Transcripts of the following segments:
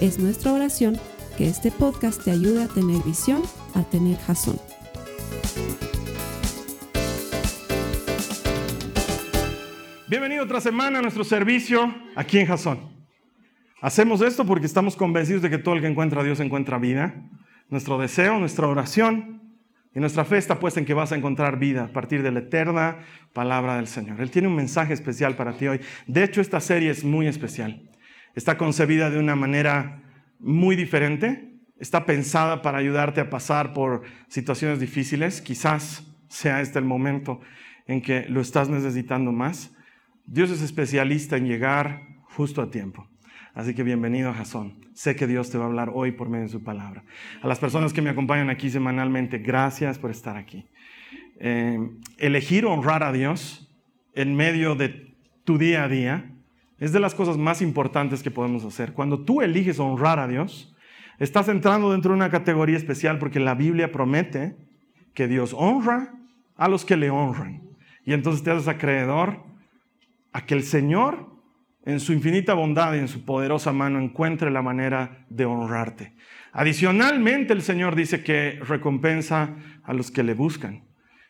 Es nuestra oración que este podcast te ayude a tener visión, a tener jazón. Bienvenido otra semana a nuestro servicio aquí en Jazón. Hacemos esto porque estamos convencidos de que todo el que encuentra a Dios encuentra vida. Nuestro deseo, nuestra oración y nuestra fe está puesta en que vas a encontrar vida a partir de la eterna palabra del Señor. Él tiene un mensaje especial para ti hoy. De hecho, esta serie es muy especial. Está concebida de una manera muy diferente. Está pensada para ayudarte a pasar por situaciones difíciles. Quizás sea este el momento en que lo estás necesitando más. Dios es especialista en llegar justo a tiempo. Así que bienvenido a Jasón. Sé que Dios te va a hablar hoy por medio de su palabra. A las personas que me acompañan aquí semanalmente, gracias por estar aquí. Eh, elegir honrar a Dios en medio de tu día a día es de las cosas más importantes que podemos hacer. Cuando tú eliges honrar a Dios, estás entrando dentro de una categoría especial porque la Biblia promete que Dios honra a los que le honran. Y entonces te haces acreedor a que el Señor, en su infinita bondad y en su poderosa mano, encuentre la manera de honrarte. Adicionalmente, el Señor dice que recompensa a los que le buscan.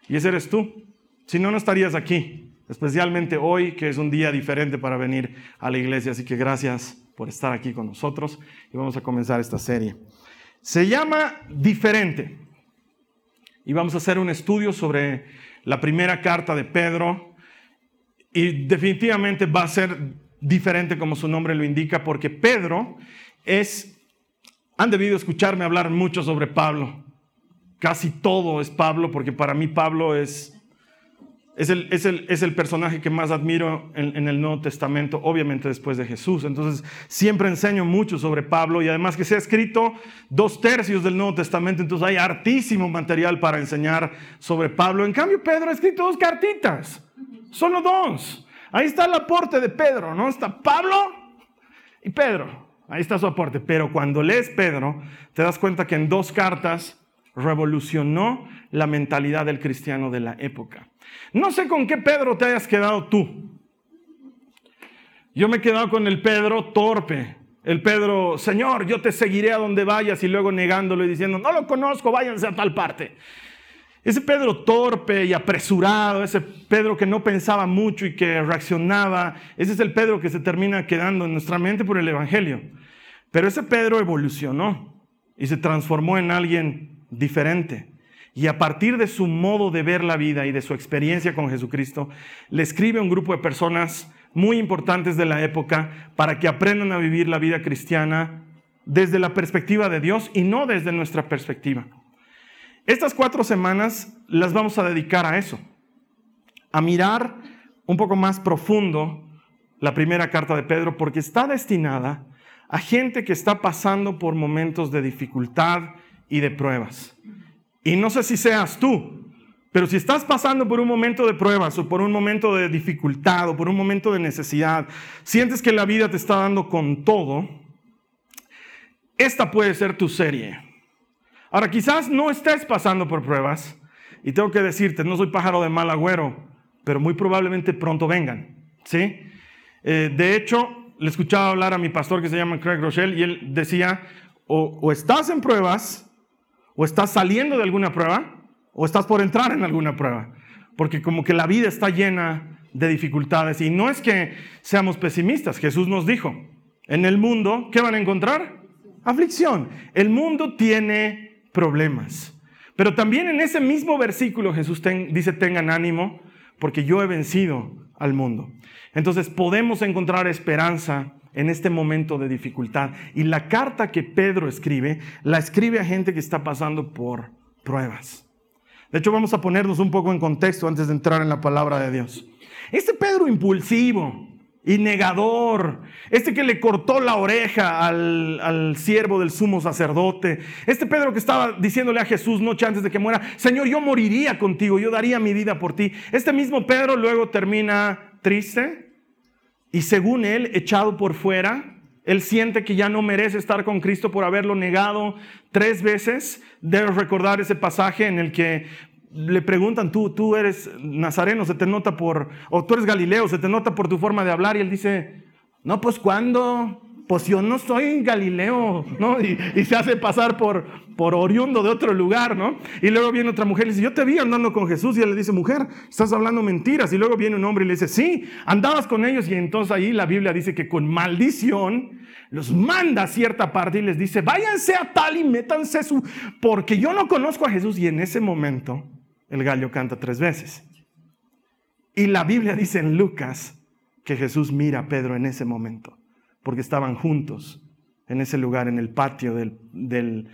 Y ese eres tú. Si no, no estarías aquí especialmente hoy, que es un día diferente para venir a la iglesia. Así que gracias por estar aquí con nosotros y vamos a comenzar esta serie. Se llama Diferente y vamos a hacer un estudio sobre la primera carta de Pedro y definitivamente va a ser diferente como su nombre lo indica porque Pedro es, han debido escucharme hablar mucho sobre Pablo. Casi todo es Pablo porque para mí Pablo es es el, personaje que más admiro en, el Nuevo Testamento, obviamente después de Jesús. Entonces, siempre enseño mucho sobre Pablo y además que se ha escrito dos tercios del Nuevo Testamento, entonces hay hartísimo material para enseñar sobre Pablo. En cambio, Pedro ha escrito dos cartitas, solo dos. Ahí está el aporte de Pedro, ¿no? Está Pablo y Pedro. Ahí está su aporte. Pero cuando lees Pedro, te das cuenta que en dos cartas revolucionó la mentalidad del cristiano de la época. No sé con qué Pedro te hayas quedado tú. Yo me he quedado con el Pedro torpe. El Pedro, Señor, yo te seguiré a donde vayas y luego negándolo y diciendo, no lo conozco, váyanse a tal parte. Ese Pedro torpe y apresurado, ese Pedro que no pensaba mucho y que reaccionaba, ese es el Pedro que se termina quedando en nuestra mente por el Evangelio. Pero ese Pedro evolucionó y se transformó en alguien diferente. Y a partir de su modo de ver la vida y de su experiencia con Jesucristo, le escribe a un grupo de personas muy importantes de la época para que aprendan a vivir la vida cristiana desde la perspectiva de Dios y no desde nuestra perspectiva. Estas cuatro semanas las vamos a dedicar a eso, a mirar un poco más profundo la primera carta de Pedro, porque está destinada a gente que está pasando por momentos de dificultad y de pruebas. Y no sé si seas tú, pero si estás pasando por un momento de pruebas o por un momento de dificultad o por un momento de necesidad, sientes que la vida te está dando con todo, esta puede ser tu serie. Ahora, quizás no estés pasando por pruebas y tengo que decirte, no soy pájaro de mal agüero, pero muy probablemente pronto vengan. ¿sí? Eh, de hecho, le escuchaba hablar a mi pastor que se llama Craig Rochelle y él decía, o, o estás en pruebas o estás saliendo de alguna prueba o estás por entrar en alguna prueba. Porque como que la vida está llena de dificultades. Y no es que seamos pesimistas. Jesús nos dijo, en el mundo, ¿qué van a encontrar? Aflicción. El mundo tiene problemas. Pero también en ese mismo versículo Jesús dice, tengan ánimo, porque yo he vencido al mundo. Entonces podemos encontrar esperanza en este momento de dificultad. Y la carta que Pedro escribe, la escribe a gente que está pasando por pruebas. De hecho, vamos a ponernos un poco en contexto antes de entrar en la palabra de Dios. Este Pedro impulsivo y negador, este que le cortó la oreja al, al, siervo del sumo sacerdote, este Pedro que estaba diciéndole a Jesús noche antes de que muera, Señor, yo moriría contigo, yo daría mi vida por ti. Este mismo Pedro luego termina triste y según él, echado por fuera, él siente que ya no merece estar con Cristo por haberlo negado tres veces. Debes recordar ese pasaje en el que le preguntan, tú, tú eres nazareno, se te nota por, o tú eres galileo, se te nota por tu forma de hablar, y él dice, no, pues cuando, pues yo no soy galileo, ¿no? Y, se hace pasar por, por oriundo de otro lugar, ¿no? Y luego viene otra mujer y le dice, yo te vi andando con Jesús, y él le dice, mujer, estás hablando mentiras, y luego viene un hombre y le dice, sí, andabas con ellos, y entonces ahí la Biblia dice que con maldición los manda a cierta parte y les dice, váyanse a tal y métanse su, porque yo no conozco a Jesús, y en ese momento, el gallo canta tres veces. Y la Biblia dice en Lucas que Jesús mira a Pedro en ese momento, porque estaban juntos en ese lugar, en el patio del, del,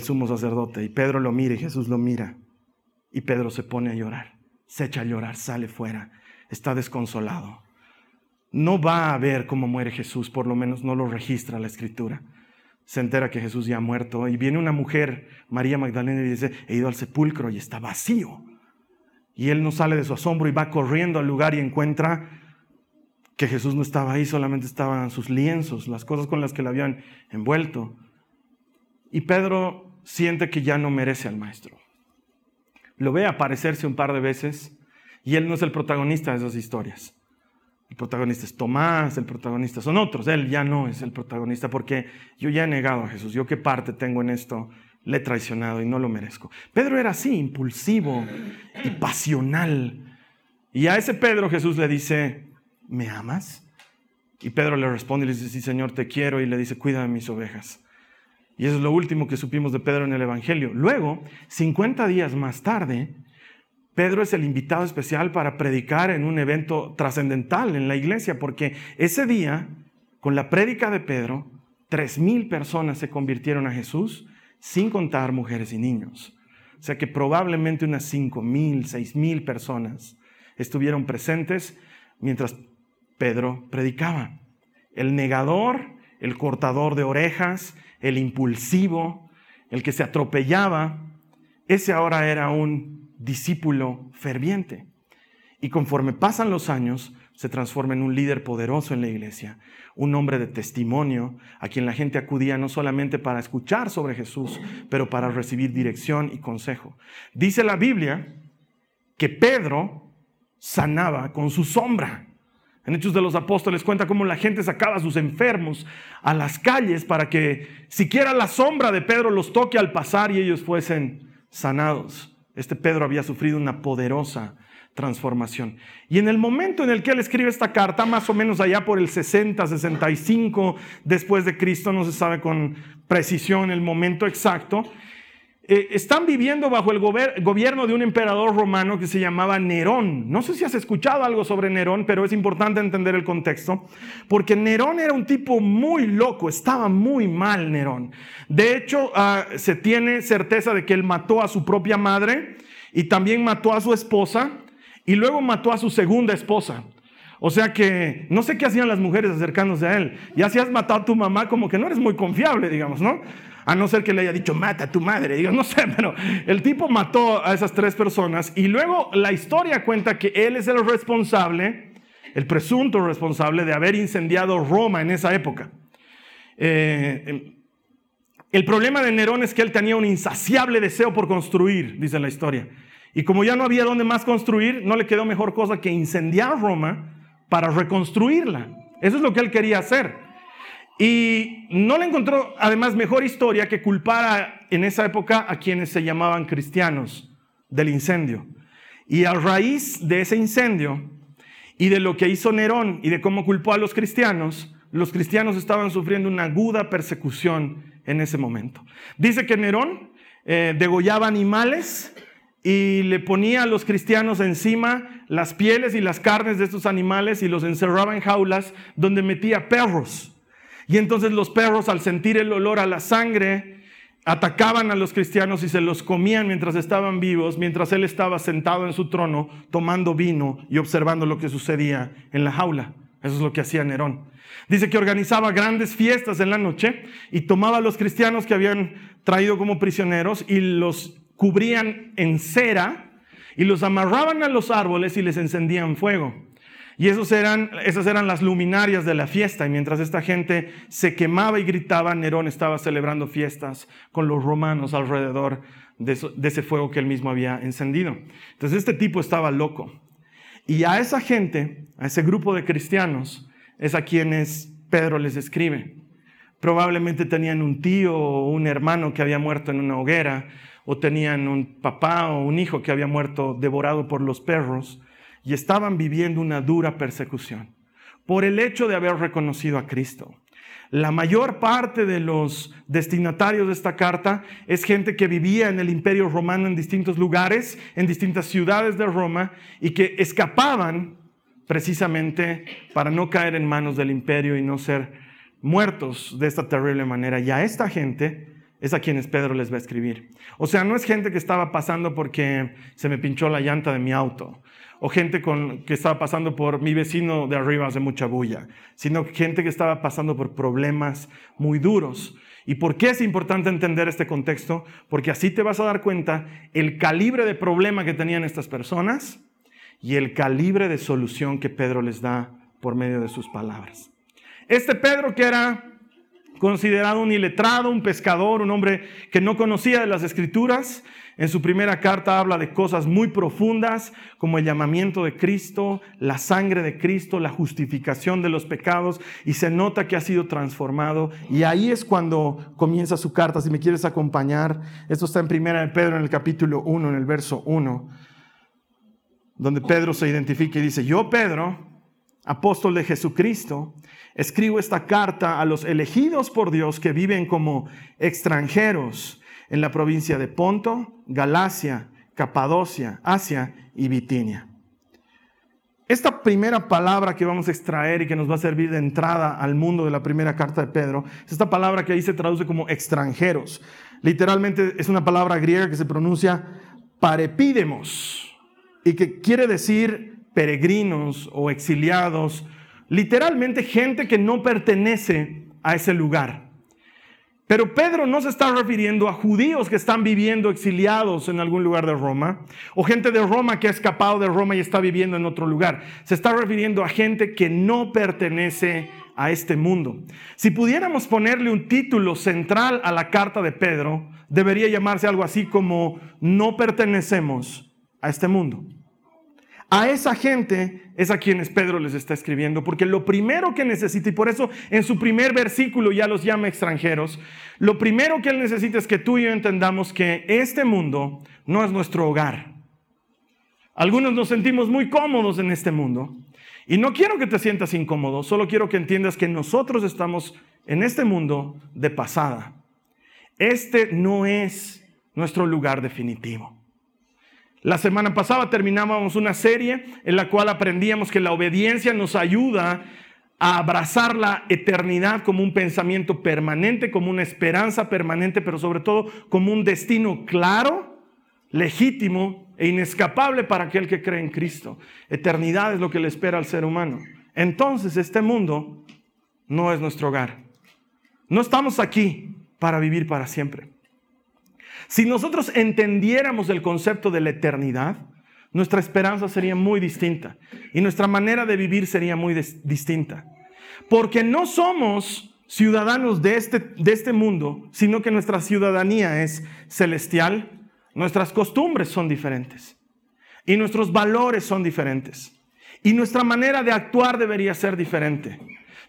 sumo sacerdote. Y Pedro lo mira y Jesús lo mira. Y Pedro se pone a llorar, se echa a llorar, sale fuera, está desconsolado. No va a ver cómo muere Jesús, por lo menos no lo registra la escritura se entera que Jesús ya ha muerto y viene una mujer, María Magdalena, y dice, he ido al sepulcro y está vacío. Y él no sale de su asombro y va corriendo al lugar y encuentra que Jesús no estaba ahí, solamente estaban sus lienzos, las cosas con las que le habían envuelto. Y Pedro siente que ya no merece al maestro. Lo ve aparecerse un par de veces y él no es el protagonista de esas historias. El protagonista es Tomás, el protagonista son otros. Él ya no es el protagonista porque yo ya he negado a Jesús. Yo qué parte tengo en esto. Le he traicionado y no lo merezco. Pedro era así, impulsivo y pasional. Y a ese Pedro Jesús le dice, ¿me amas? Y Pedro le responde y le dice, sí, Señor, te quiero. Y le dice, cuida de mis ovejas. Y eso es lo último que supimos de Pedro en el Evangelio. Luego, 50 días más tarde, Pedro es el invitado especial para predicar en un evento trascendental en la iglesia, porque ese día, con la prédica de Pedro, tres mil personas se convirtieron a Jesús, sin contar mujeres y niños. O sea que probablemente unas cinco mil, seis mil personas estuvieron presentes mientras Pedro predicaba. El negador, el cortador de orejas, el impulsivo, el que se atropellaba, ese ahora era un discípulo ferviente. Y conforme pasan los años, se transforma en un líder poderoso en la iglesia, un hombre de testimonio a quien la gente acudía no solamente para escuchar sobre Jesús, pero para recibir dirección y consejo. Dice la Biblia que Pedro sanaba con su sombra. En Hechos de los Apóstoles cuenta cómo la gente sacaba a sus enfermos a las calles para que siquiera la sombra de Pedro los toque al pasar y ellos fuesen sanados. Este Pedro había sufrido una poderosa transformación. Y en el momento en el que él escribe esta carta, más o menos allá por el 60, 65 después de Cristo, no se sabe con precisión el momento exacto, eh, están viviendo bajo el gobierno de un emperador romano que se llamaba Nerón. No sé si has escuchado algo sobre Nerón, pero es importante entender el contexto, porque Nerón era un tipo muy loco, estaba muy mal Nerón. De hecho, ah, se tiene certeza de que él mató a su propia madre y también mató a su esposa y luego mató a su segunda esposa. O sea que no sé qué hacían las mujeres acercándose a él. Ya si has matado a tu mamá, como que no eres muy confiable, digamos, ¿no? A no ser que le haya dicho, mata a tu madre. Digo, no sé, pero el tipo mató a esas tres personas y luego la historia cuenta que él es el responsable, el presunto responsable de haber incendiado Roma en esa época. Eh, el problema de Nerón es que él tenía un insaciable deseo por construir, dice la historia. Y como ya no había dónde más construir, no le quedó mejor cosa que incendiar Roma para reconstruirla. Eso es lo que él quería hacer. Y no le encontró además mejor historia que culpar en esa época a quienes se llamaban cristianos del incendio. Y a raíz de ese incendio y de lo que hizo Nerón y de cómo culpó a los cristianos, los cristianos estaban sufriendo una aguda persecución en ese momento. Dice que Nerón eh, degollaba animales y le ponía a los cristianos encima las pieles y las carnes de estos animales y los encerraba en jaulas donde metía perros. Y entonces los perros, al sentir el olor a la sangre, atacaban a los cristianos y se los comían mientras estaban vivos, mientras él estaba sentado en su trono tomando vino y observando lo que sucedía en la jaula. Eso es lo que hacía Nerón. Dice que organizaba grandes fiestas en la noche y tomaba a los cristianos que habían traído como prisioneros y los cubrían en cera y los amarraban a los árboles y les encendían fuego. Y esos eran, esas eran las luminarias de la fiesta. Y mientras esta gente se quemaba y gritaba, Nerón estaba celebrando fiestas con los romanos alrededor de, de ese fuego que él mismo había encendido. Entonces este tipo estaba loco. Y a esa gente, a ese grupo de cristianos, es a quienes Pedro les escribe. Probablemente tenían un tío o un hermano que había muerto en una hoguera, o tenían un papá o un hijo que había muerto devorado por los perros, y estaban viviendo una dura persecución por el hecho de haber reconocido a Cristo. La mayor parte de los destinatarios de esta carta es gente que vivía en el imperio romano en distintos lugares, en distintas ciudades de Roma, y que escapaban precisamente para no caer en manos del imperio y no ser muertos de esta terrible manera. Y a esta gente es a quienes Pedro les va a escribir. O sea, no es gente que estaba pasando porque se me pinchó la llanta de mi auto, o gente con, que estaba pasando por mi vecino de arriba hace mucha bulla, sino gente que estaba pasando por problemas muy duros. ¿Y por qué es importante entender este contexto? Porque así te vas a dar cuenta el calibre de problema que tenían estas personas y el calibre de solución que Pedro les da por medio de sus palabras. Este Pedro que era considerado un iletrado, un pescador, un hombre que no conocía de las escrituras, en su primera carta habla de cosas muy profundas como el llamamiento de Cristo, la sangre de Cristo, la justificación de los pecados y se nota que ha sido transformado y ahí es cuando comienza su carta. Si me quieres acompañar, esto está en primera de Pedro en el capítulo 1, en el verso 1, donde Pedro se identifica y dice, yo Pedro, apóstol de Jesucristo, escribo esta carta a los elegidos por Dios que viven como extranjeros en la provincia de Ponto, Galacia, Capadocia, Asia y Bitinia. Esta primera palabra que vamos a extraer y que nos va a servir de entrada al mundo de la primera carta de Pedro, es esta palabra que ahí se traduce como extranjeros. Literalmente es una palabra griega que se pronuncia parepídemos y que quiere decir peregrinos o exiliados, literalmente gente que no pertenece a ese lugar. Pero Pedro no se está refiriendo a judíos que están viviendo exiliados en algún lugar de Roma, o gente de Roma que ha escapado de Roma y está viviendo en otro lugar. Se está refiriendo a gente que no pertenece a este mundo. Si pudiéramos ponerle un título central a la carta de Pedro, debería llamarse algo así como no pertenecemos a este mundo. A esa gente es a quienes Pedro les está escribiendo, porque lo primero que necesita, y por eso en su primer versículo ya los llama extranjeros, lo primero que él necesita es que tú y yo entendamos que este mundo no es nuestro hogar. Algunos nos sentimos muy cómodos en este mundo, y no quiero que te sientas incómodo, solo quiero que entiendas que nosotros estamos en este mundo de pasada. Este no es nuestro lugar definitivo. La semana pasada terminábamos una serie en la cual aprendíamos que la obediencia nos ayuda a abrazar la eternidad como un pensamiento permanente, como una esperanza permanente, pero sobre todo como un destino claro, legítimo e inescapable para aquel que cree en Cristo. Eternidad es lo que le espera al ser humano. Entonces este mundo no es nuestro hogar. No estamos aquí para vivir para siempre. Si nosotros entendiéramos el concepto de la eternidad, nuestra esperanza sería muy distinta y nuestra manera de vivir sería muy distinta. Porque no somos ciudadanos de este, de este mundo, sino que nuestra ciudadanía es celestial, nuestras costumbres son diferentes y nuestros valores son diferentes. Y nuestra manera de actuar debería ser diferente.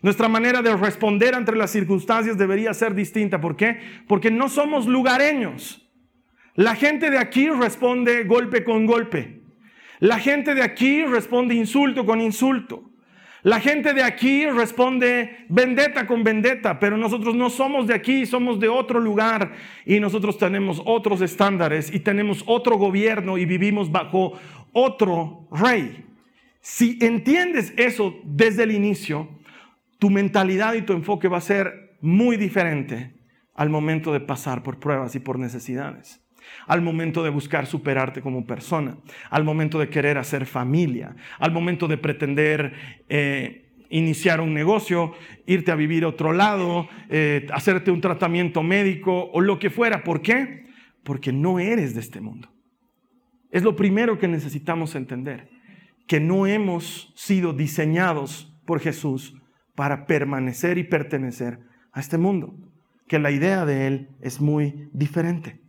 Nuestra manera de responder ante las circunstancias debería ser distinta. ¿Por qué? Porque no somos lugareños. La gente de aquí responde golpe con golpe. La gente de aquí responde insulto con insulto. La gente de aquí responde vendetta con vendetta, pero nosotros no somos de aquí, somos de otro lugar y nosotros tenemos otros estándares y tenemos otro gobierno y vivimos bajo otro rey. Si entiendes eso desde el inicio, tu mentalidad y tu enfoque va a ser muy diferente al momento de pasar por pruebas y por necesidades al momento de buscar superarte como persona, al momento de querer hacer familia, al momento de pretender eh, iniciar un negocio, irte a vivir a otro lado, eh, hacerte un tratamiento médico o lo que fuera. ¿Por qué? Porque no eres de este mundo. Es lo primero que necesitamos entender, que no hemos sido diseñados por Jesús para permanecer y pertenecer a este mundo, que la idea de Él es muy diferente.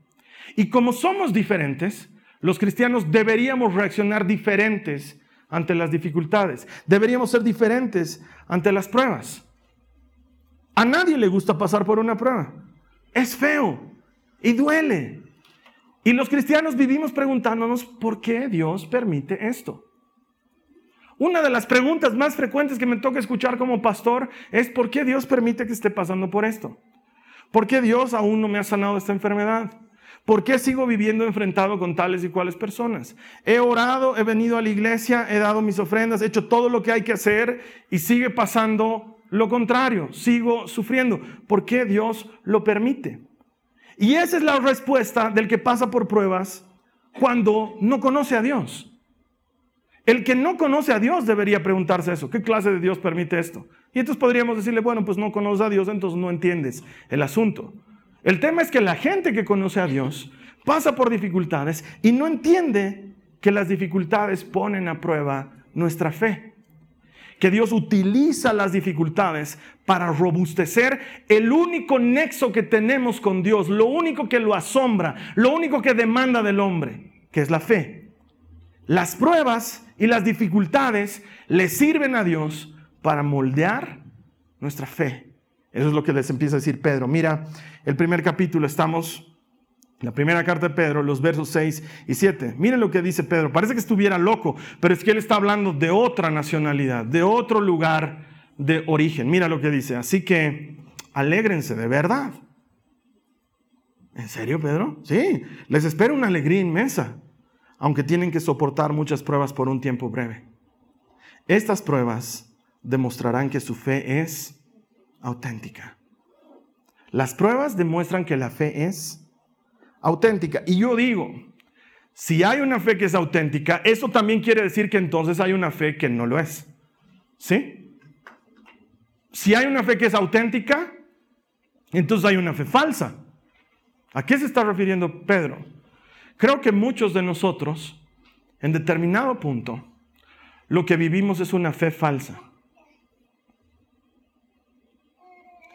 Y como somos diferentes, los cristianos deberíamos reaccionar diferentes ante las dificultades, deberíamos ser diferentes ante las pruebas. A nadie le gusta pasar por una prueba. Es feo y duele. Y los cristianos vivimos preguntándonos por qué Dios permite esto. Una de las preguntas más frecuentes que me toca escuchar como pastor es ¿por qué Dios permite que esté pasando por esto? ¿Por qué Dios aún no me ha sanado esta enfermedad? ¿Por qué sigo viviendo enfrentado con tales y cuales personas? He orado, he venido a la iglesia, he dado mis ofrendas, he hecho todo lo que hay que hacer y sigue pasando lo contrario, sigo sufriendo. ¿Por qué Dios lo permite? Y esa es la respuesta del que pasa por pruebas cuando no conoce a Dios. El que no conoce a Dios debería preguntarse eso. ¿Qué clase de Dios permite esto? Y entonces podríamos decirle, bueno, pues no conoces a Dios, entonces no entiendes el asunto. El tema es que la gente que conoce a Dios pasa por dificultades y no entiende que las dificultades ponen a prueba nuestra fe que Dios utiliza las dificultades para robustecer el único nexo que tenemos con Dios, lo único que lo asombra, lo único que demanda del hombre, que es la fe. Las pruebas y las dificultades le sirven a Dios para moldear nuestra fe. Eso es lo que les empieza a decir Pedro. Mira, el primer capítulo estamos la primera carta de Pedro, los versos 6 y 7. Miren lo que dice Pedro. Parece que estuviera loco, pero es que él está hablando de otra nacionalidad, de otro lugar de origen. Mira lo que dice. Así que alégrense de verdad. ¿En serio, Pedro? Sí, les espera una alegría inmensa, aunque tienen que soportar muchas pruebas por un tiempo breve. Estas pruebas demostrarán que su fe es auténtica. Las pruebas demuestran que la fe es auténtica. Y yo digo, si hay una fe que es auténtica, eso también quiere decir que entonces hay una fe que no lo es. ¿Sí? Si hay una fe que es auténtica, entonces hay una fe falsa. ¿A qué se está refiriendo Pedro? Creo que muchos de nosotros, en determinado punto, lo que vivimos es una fe falsa.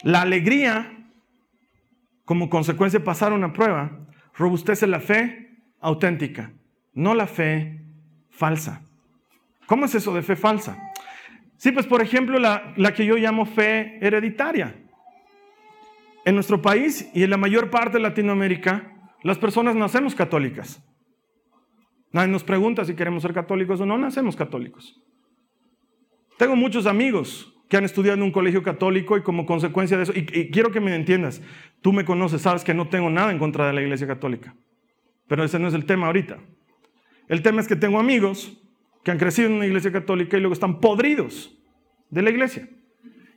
La alegría, como consecuencia de pasar una prueba, robustece la fe auténtica, no la fe falsa. ¿Cómo es eso de fe falsa? Sí, pues por ejemplo la, la, que yo llamo fe hereditaria. En nuestro país y en la mayor parte de Latinoamérica, las personas nacemos católicas. Nadie nos pregunta si queremos ser católicos o no, nacemos católicos. Tengo muchos amigos que han estudiado en un colegio católico y como consecuencia de eso, y, quiero que me entiendas, tú me conoces, sabes que no tengo nada en contra de la iglesia católica, pero ese no es el tema ahorita. El tema es que tengo amigos que han crecido en una iglesia católica y luego están podridos de la iglesia.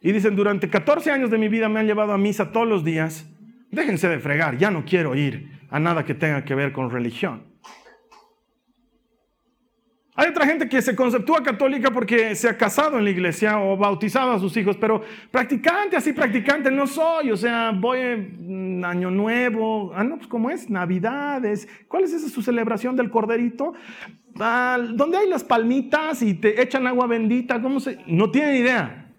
Y dicen, durante 14 años de mi vida me han llevado a misa todos los días, déjense de fregar, ya no quiero ir a nada que tenga que ver con religión. Hay otra gente que se conceptúa católica porque se ha casado en la iglesia o bautizado a sus hijos, pero practicante, así practicante no soy. O sea, voy en Año Nuevo, ah, no, pues ¿cómo es? Navidades. ¿Cuál es esa su celebración del corderito? Ah, ¿Dónde hay las palmitas y te echan agua bendita? ¿Cómo se.? No tienen idea.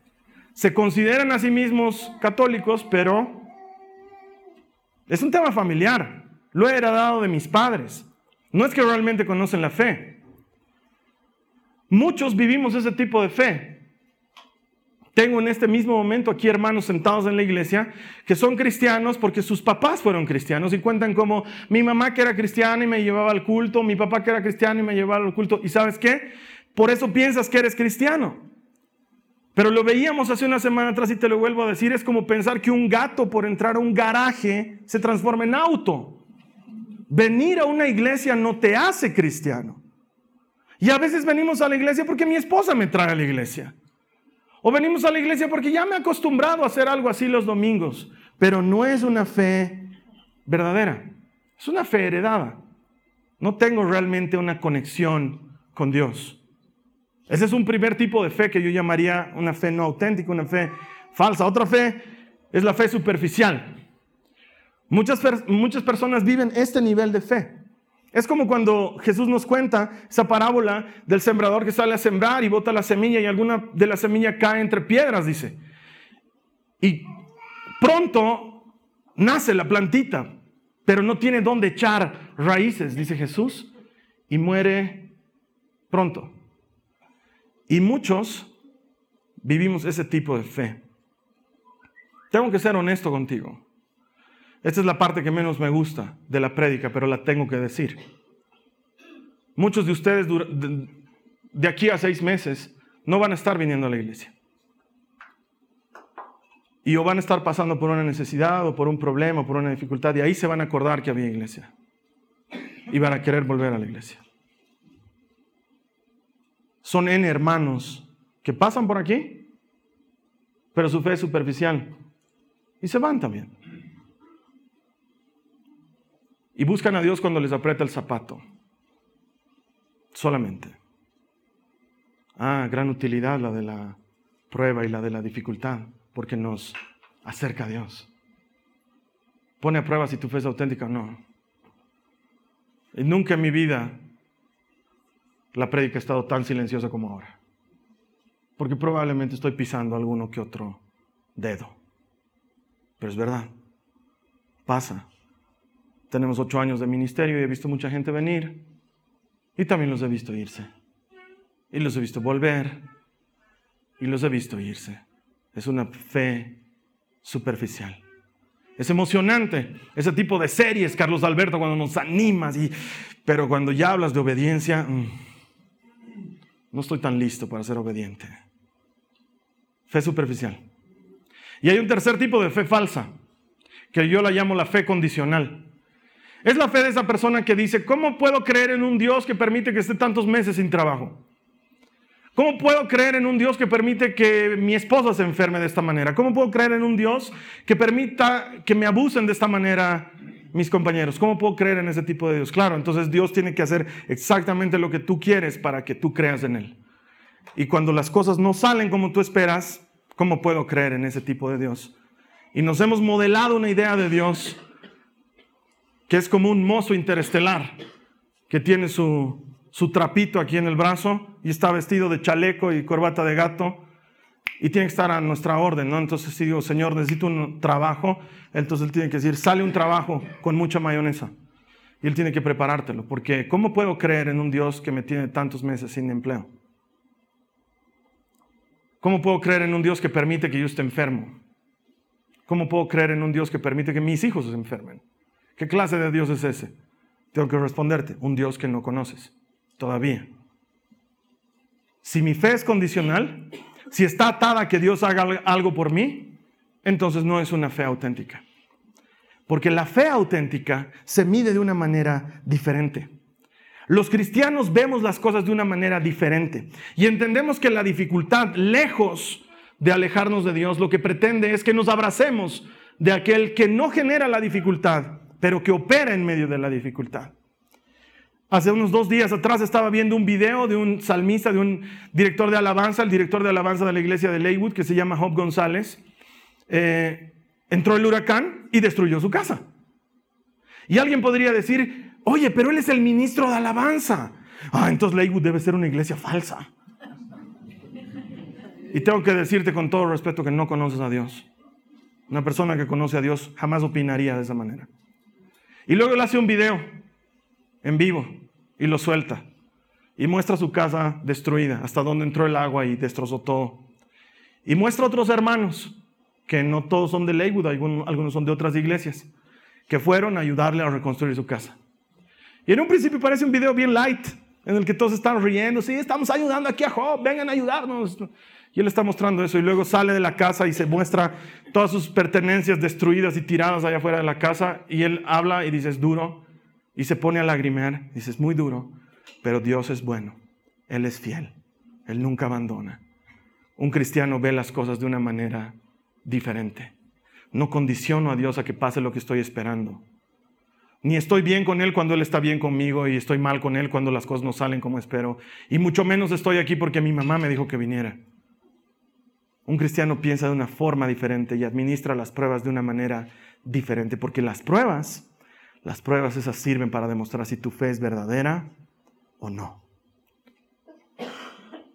Se consideran a sí mismos católicos, pero es un tema familiar. Lo he heredado de mis padres. No es que realmente conocen la fe. Muchos vivimos ese tipo de fe. Tengo en este mismo momento aquí hermanos sentados en la iglesia que son cristianos porque sus papás fueron cristianos y cuentan como mi mamá que era cristiana y me llevaba al culto, mi papá que era cristiano y me llevaba al culto. ¿Y sabes qué? Por eso piensas que eres cristiano. Pero lo veíamos hace una semana atrás y te lo vuelvo a decir, es como pensar que un gato por entrar a un garaje se transforma en auto. Venir a una iglesia no te hace cristiano. Y a veces venimos a la iglesia porque mi esposa me trae a la iglesia. O venimos a la iglesia porque ya me he acostumbrado a hacer algo así los domingos. Pero no es una fe verdadera. Es una fe heredada. No tengo realmente una conexión con Dios. Ese es un primer tipo de fe que yo llamaría una fe no auténtica, una fe falsa. Otra fe es la fe superficial. Muchas, muchas personas viven este nivel de fe. Es como cuando Jesús nos cuenta esa parábola del sembrador que sale a sembrar y bota la semilla y alguna de la semilla cae entre piedras, dice. Y pronto nace la plantita, pero no tiene dónde echar raíces, dice Jesús, y muere pronto. Y muchos vivimos ese tipo de fe. Tengo que ser honesto contigo. Esta es la parte que menos me gusta de la prédica, pero la tengo que decir. Muchos de ustedes de aquí a seis meses no van a estar viniendo a la iglesia. Y o van a estar pasando por una necesidad o por un problema o por una dificultad y ahí se van a acordar que había iglesia. Y van a querer volver a la iglesia. Son N hermanos que pasan por aquí, pero su fe es superficial. Y se van también. Y buscan a Dios cuando les aprieta el zapato. Solamente. Ah, gran utilidad la de la prueba y la de la dificultad, porque nos acerca a Dios. Pone a prueba si tu fe es auténtica o no. Y nunca en mi vida la prédica ha estado tan silenciosa como ahora. Porque probablemente estoy pisando alguno que otro dedo. Pero es verdad. Pasa. Tenemos ocho años de ministerio y he visto mucha gente venir y también los he visto irse. Y los he visto volver y los he visto irse. Es una fe superficial. Es emocionante ese tipo de series, Carlos Alberto, cuando nos animas, y, pero cuando ya hablas de obediencia, mm, no estoy tan listo para ser obediente. Fe superficial. Y hay un tercer tipo de fe falsa, que yo la llamo la fe condicional. Es la fe de esa persona que dice, ¿cómo puedo creer en un Dios que permite que esté tantos meses sin trabajo? ¿Cómo puedo creer en un Dios que permite que mi esposa se enferme de esta manera? ¿Cómo puedo creer en un Dios que permita que me abusen de esta manera mis compañeros? ¿Cómo puedo creer en ese tipo de Dios? Claro, entonces Dios tiene que hacer exactamente lo que tú quieres para que tú creas en Él. Y cuando las cosas no salen como tú esperas, ¿cómo puedo creer en ese tipo de Dios? Y nos hemos modelado una idea de Dios que es como un mozo interestelar que tiene su, trapito aquí en el brazo y está vestido de chaleco y corbata de gato y tiene que estar a nuestra orden, ¿no? Entonces si digo, Señor, necesito un trabajo, entonces él tiene que decir, sale un trabajo con mucha mayonesa. Y él tiene que preparártelo, porque ¿cómo puedo creer en un Dios que me tiene tantos meses sin empleo? ¿Cómo puedo creer en un Dios que permite que yo esté enfermo? ¿Cómo puedo creer en un Dios que permite que mis hijos se enfermen? ¿Qué clase de Dios es ese? Tengo que responderte, un Dios que no conoces todavía. Si mi fe es condicional, si está atada a que Dios haga algo por mí, entonces no es una fe auténtica. Porque la fe auténtica se mide de una manera diferente. Los cristianos vemos las cosas de una manera diferente y entendemos que la dificultad, lejos de alejarnos de Dios, lo que pretende es que nos abracemos de aquel que no genera la dificultad, pero que opera en medio de la dificultad. Hace unos dos días atrás estaba viendo un video de un salmista, de un director de alabanza, el director de alabanza de la iglesia de Leywood, que se llama Job González. Eh, entró el huracán y destruyó su casa. Y alguien podría decir, oye, pero él es el ministro de alabanza. Ah, entonces Leywood debe ser una iglesia falsa. Y tengo que decirte con todo respeto que no conoces a Dios. Una persona que conoce a Dios jamás opinaría de esa manera. Y luego él hace un video en vivo y lo suelta. Y muestra su casa destruida, hasta donde entró el agua y destrozó todo. Y muestra a otros hermanos, que no todos son de Leywood, algunos son de otras iglesias, que fueron a ayudarle a reconstruir su casa. Y en un principio parece un video bien light, en el que todos están riendo, sí, estamos ayudando aquí a Job, vengan a ayudarnos. Y él está mostrando eso y luego sale de la casa y se muestra todas sus pertenencias destruidas y tiradas allá afuera de la casa y él habla y dice es duro y se pone a lagrimear, dice es muy duro, pero Dios es bueno, Él es fiel, Él nunca abandona. Un cristiano ve las cosas de una manera diferente. No condiciono a Dios a que pase lo que estoy esperando. Ni estoy bien con Él cuando Él está bien conmigo y estoy mal con Él cuando las cosas no salen como espero. Y mucho menos estoy aquí porque mi mamá me dijo que viniera. Un cristiano piensa de una forma diferente y administra las pruebas de una manera diferente, porque las pruebas, las pruebas esas sirven para demostrar si tu fe es verdadera o no.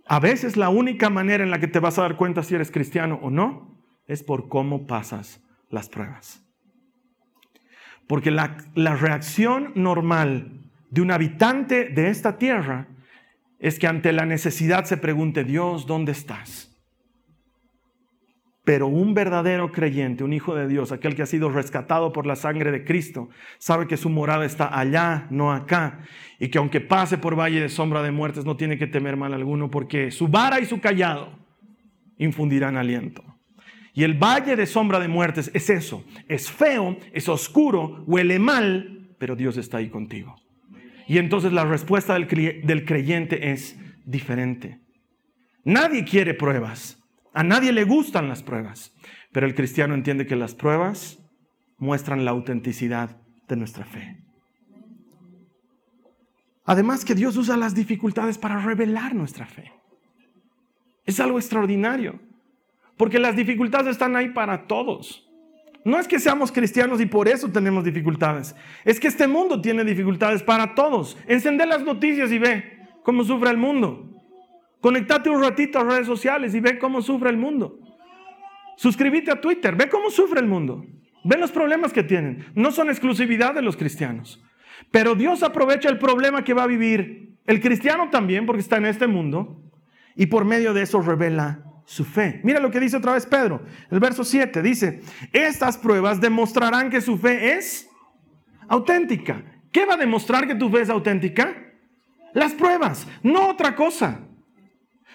A veces la única manera en la que te vas a dar cuenta si eres cristiano o no es por cómo pasas las pruebas. Porque la, reacción normal de un habitante de esta tierra es que ante la necesidad se pregunte, Dios, ¿dónde estás? Pero un verdadero creyente, un hijo de Dios, aquel que ha sido rescatado por la sangre de Cristo, sabe que su morada está allá, no acá, y que aunque pase por valle de sombra de muertes, no tiene que temer mal alguno, porque su vara y su callado infundirán aliento. Y el valle de sombra de muertes es eso, es feo, es oscuro, huele mal, pero Dios está ahí contigo. Y entonces la respuesta del, creyente es diferente. Nadie quiere pruebas. A nadie le gustan las pruebas, pero el cristiano entiende que las pruebas muestran la autenticidad de nuestra fe. Además que Dios usa las dificultades para revelar nuestra fe. Es algo extraordinario, porque las dificultades están ahí para todos. No es que seamos cristianos y por eso tenemos dificultades. Es que este mundo tiene dificultades para todos. Encende las noticias y ve cómo sufre el mundo. Conectate un ratito a redes sociales y ve cómo sufre el mundo. Suscríbete a Twitter, ve cómo sufre el mundo. Ve los problemas que tienen. No son exclusividad de los cristianos. Pero Dios aprovecha el problema que va a vivir el cristiano también, porque está en este mundo, y por medio de eso revela su fe. Mira lo que dice otra vez Pedro. El verso 7 dice, estas pruebas demostrarán que su fe es auténtica. ¿Qué va a demostrar que tu fe es auténtica? Las pruebas, no otra cosa.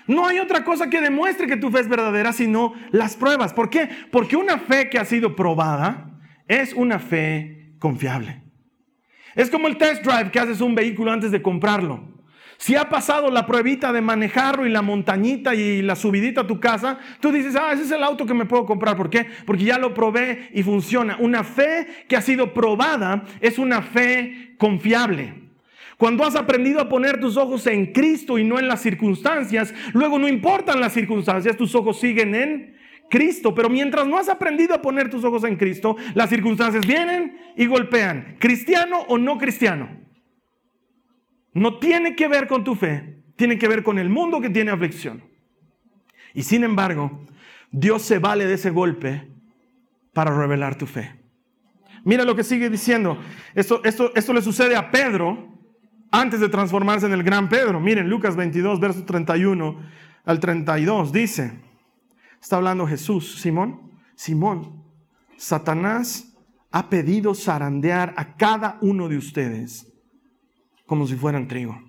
No hay otra cosa que demuestre que tu fe es verdadera sino las pruebas. ¿Por qué? Porque una fe que ha sido probada es una fe confiable. Es como el test drive que haces un vehículo antes de comprarlo. Si ha pasado la pruebita de manejarlo y la montañita y la subidita a tu casa, tú dices, ah, ese es el auto que me puedo comprar. ¿Por qué? Porque ya lo probé y funciona. Una fe que ha sido probada es una fe confiable. Cuando has aprendido a poner tus ojos en Cristo y no en las circunstancias, luego no importan las circunstancias, tus ojos siguen en Cristo. Pero mientras no has aprendido a poner tus ojos en Cristo, las circunstancias vienen y golpean, cristiano o no cristiano. No tiene que ver con tu fe, tiene que ver con el mundo que tiene aflicción. Y sin embargo, Dios se vale de ese golpe para revelar tu fe. Mira lo que sigue diciendo. Esto, esto, esto le sucede a Pedro antes de transformarse en el gran Pedro. Miren, Lucas 22, verso 31 al 32, dice, está hablando Jesús, Simón, Simón, Satanás ha pedido zarandear a cada uno de ustedes como si fueran trigo.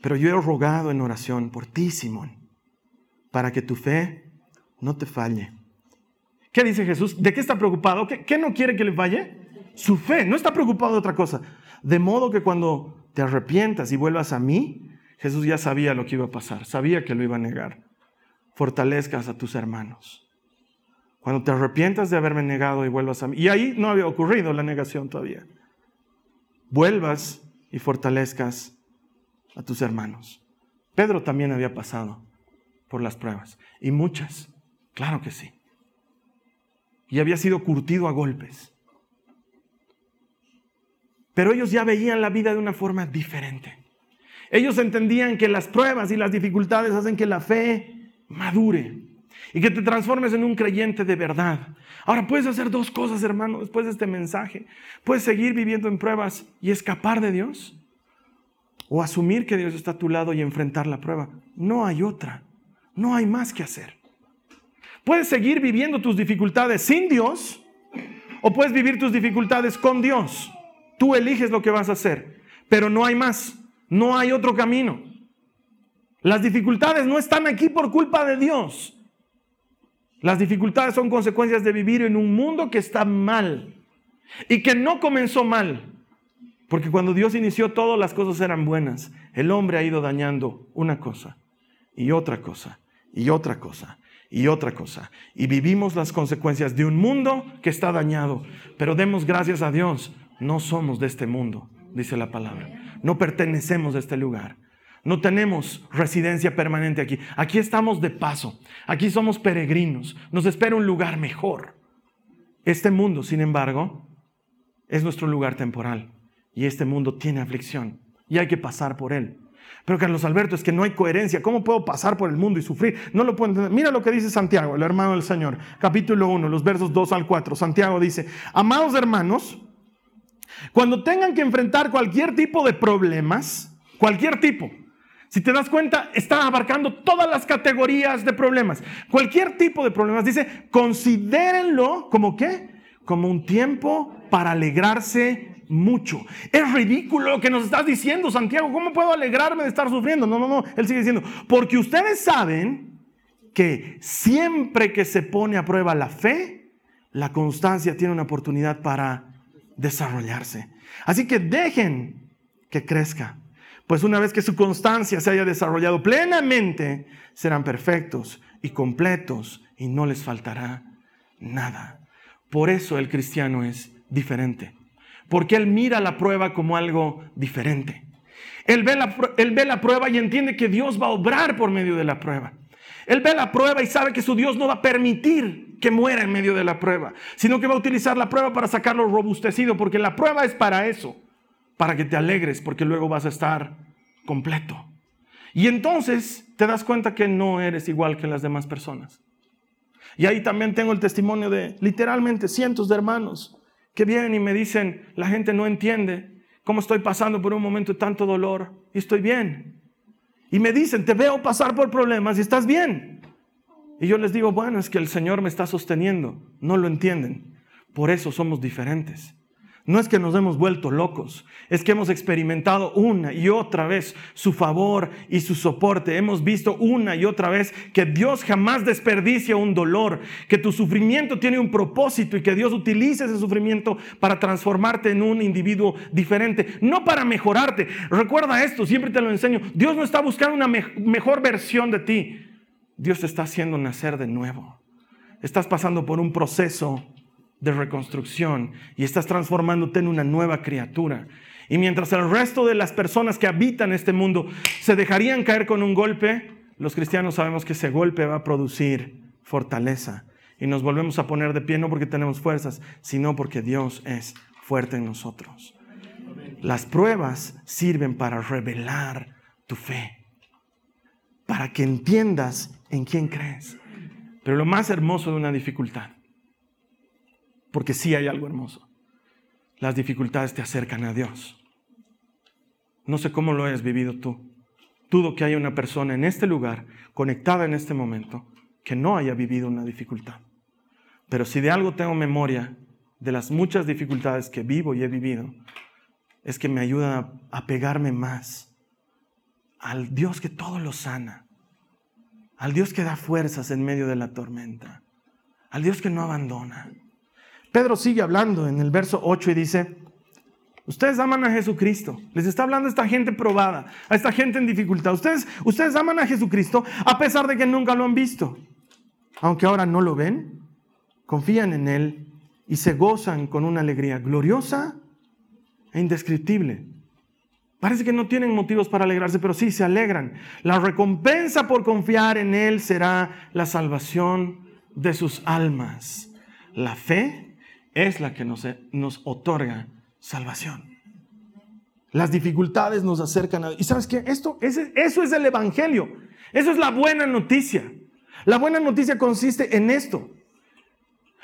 Pero yo he rogado en oración por ti, Simón, para que tu fe no te falle. ¿Qué dice Jesús? ¿De qué está preocupado? ¿Qué, qué no quiere que le falle? Su fe. No está preocupado de otra cosa. De modo que cuando te arrepientas y vuelvas a mí, Jesús ya sabía lo que iba a pasar, sabía que lo iba a negar. Fortalezcas a tus hermanos. Cuando te arrepientas de haberme negado y vuelvas a mí, y ahí no había ocurrido la negación todavía, vuelvas y fortalezcas a tus hermanos. Pedro también había pasado por las pruebas, y muchas, claro que sí. Y había sido curtido a golpes. Pero ellos ya veían la vida de una forma diferente. Ellos entendían que las pruebas y las dificultades hacen que la fe madure y que te transformes en un creyente de verdad. Ahora puedes hacer dos cosas, hermano, después de este mensaje. Puedes seguir viviendo en pruebas y escapar de Dios. O asumir que Dios está a tu lado y enfrentar la prueba. No hay otra. No hay más que hacer. Puedes seguir viviendo tus dificultades sin Dios o puedes vivir tus dificultades con Dios. Tú eliges lo que vas a hacer, pero no hay más, no hay otro camino. Las dificultades no están aquí por culpa de Dios. Las dificultades son consecuencias de vivir en un mundo que está mal y que no comenzó mal. Porque cuando Dios inició todo, las cosas eran buenas. El hombre ha ido dañando una cosa y otra cosa y otra cosa y otra cosa. Y vivimos las consecuencias de un mundo que está dañado. Pero demos gracias a Dios no somos de este mundo, dice la palabra. No pertenecemos a este lugar. No tenemos residencia permanente aquí. Aquí estamos de paso. Aquí somos peregrinos. Nos espera un lugar mejor. Este mundo, sin embargo, es nuestro lugar temporal. Y este mundo tiene aflicción. Y hay que pasar por él. Pero Carlos Alberto, es que no hay coherencia. ¿Cómo puedo pasar por el mundo y sufrir? No lo puedo entender. Mira lo que dice Santiago, el hermano del Señor. Capítulo 1, los versos 2 al 4. Santiago dice, amados hermanos, cuando tengan que enfrentar cualquier tipo de problemas, cualquier tipo, si te das cuenta, está abarcando todas las categorías de problemas. Cualquier tipo de problemas. Dice, considérenlo como qué? Como un tiempo para alegrarse mucho. Es ridículo lo que nos estás diciendo, Santiago. ¿Cómo puedo alegrarme de estar sufriendo? No, no, no. Él sigue diciendo, porque ustedes saben que siempre que se pone a prueba la fe, la constancia tiene una oportunidad para desarrollarse. Así que dejen que crezca. Pues una vez que su constancia se haya desarrollado plenamente, serán perfectos y completos y no les faltará nada. Por eso el cristiano es diferente. Porque él mira la prueba como algo diferente. Él ve, la, él ve la prueba y entiende que Dios va a obrar por medio de la prueba. Él ve la prueba y sabe que su Dios no va a permitir que muera en medio de la prueba, sino que va a utilizar la prueba para sacarlo robustecido, porque la prueba es para eso para que te alegres, porque luego vas a estar completo. Y entonces te das cuenta que no eres igual que las demás personas. Y ahí también tengo el testimonio de literalmente cientos de hermanos que vienen y me dicen, la gente no entiende cómo estoy pasando por un momento de tanto dolor y estoy bien. Y me dicen, te veo pasar por problemas y estás bien. Y yo les digo, bueno, es que el Señor me está sosteniendo. No lo entienden. Por eso somos diferentes. No es que nos hemos vuelto locos, es que hemos experimentado una y otra vez su favor y su soporte. Hemos visto una y otra vez que Dios jamás desperdicia un dolor, que tu sufrimiento tiene un propósito y que Dios utiliza ese sufrimiento para transformarte en un individuo diferente, no para mejorarte. Recuerda esto, siempre te lo enseño. Dios no está buscando una mejor versión de ti. Dios te está haciendo nacer de nuevo. Estás pasando por un proceso de reconstrucción y estás transformándote en una nueva criatura. Y mientras el resto de las personas que habitan este mundo se dejarían caer con un golpe, los cristianos sabemos que ese golpe va a producir fortaleza. Y nos volvemos a poner de pie no porque tenemos fuerzas, sino porque Dios es fuerte en nosotros. Las pruebas sirven para revelar tu fe, para que entiendas en quién crees. Pero lo más hermoso de una dificultad porque sí hay algo hermoso. Las dificultades te acercan a Dios. No sé cómo lo hayas vivido tú. Dudo que haya una persona en este lugar, conectada en este momento, que no haya vivido una dificultad. Pero si de algo tengo memoria de las muchas dificultades que vivo y he vivido, es que me ayuda a pegarme más al Dios que todo lo sana, al Dios que da fuerzas en medio de la tormenta, al Dios que no abandona. Pedro sigue hablando en el verso 8 y dice, ustedes aman a Jesucristo. Les está hablando a esta gente probada, a esta gente en dificultad. Ustedes, ustedes aman a Jesucristo a pesar de que nunca lo han visto. Aunque ahora no lo ven, confían en Él y se gozan con una alegría gloriosa e indescriptible. Parece que no tienen motivos para alegrarse, pero sí se alegran. La recompensa por confiar en Él será la salvación de sus almas. La fe es la que nos, otorga salvación. Las dificultades nos acercan a... Y sabes qué? Esto, eso es el Evangelio. Eso es la buena noticia. La buena noticia consiste en esto.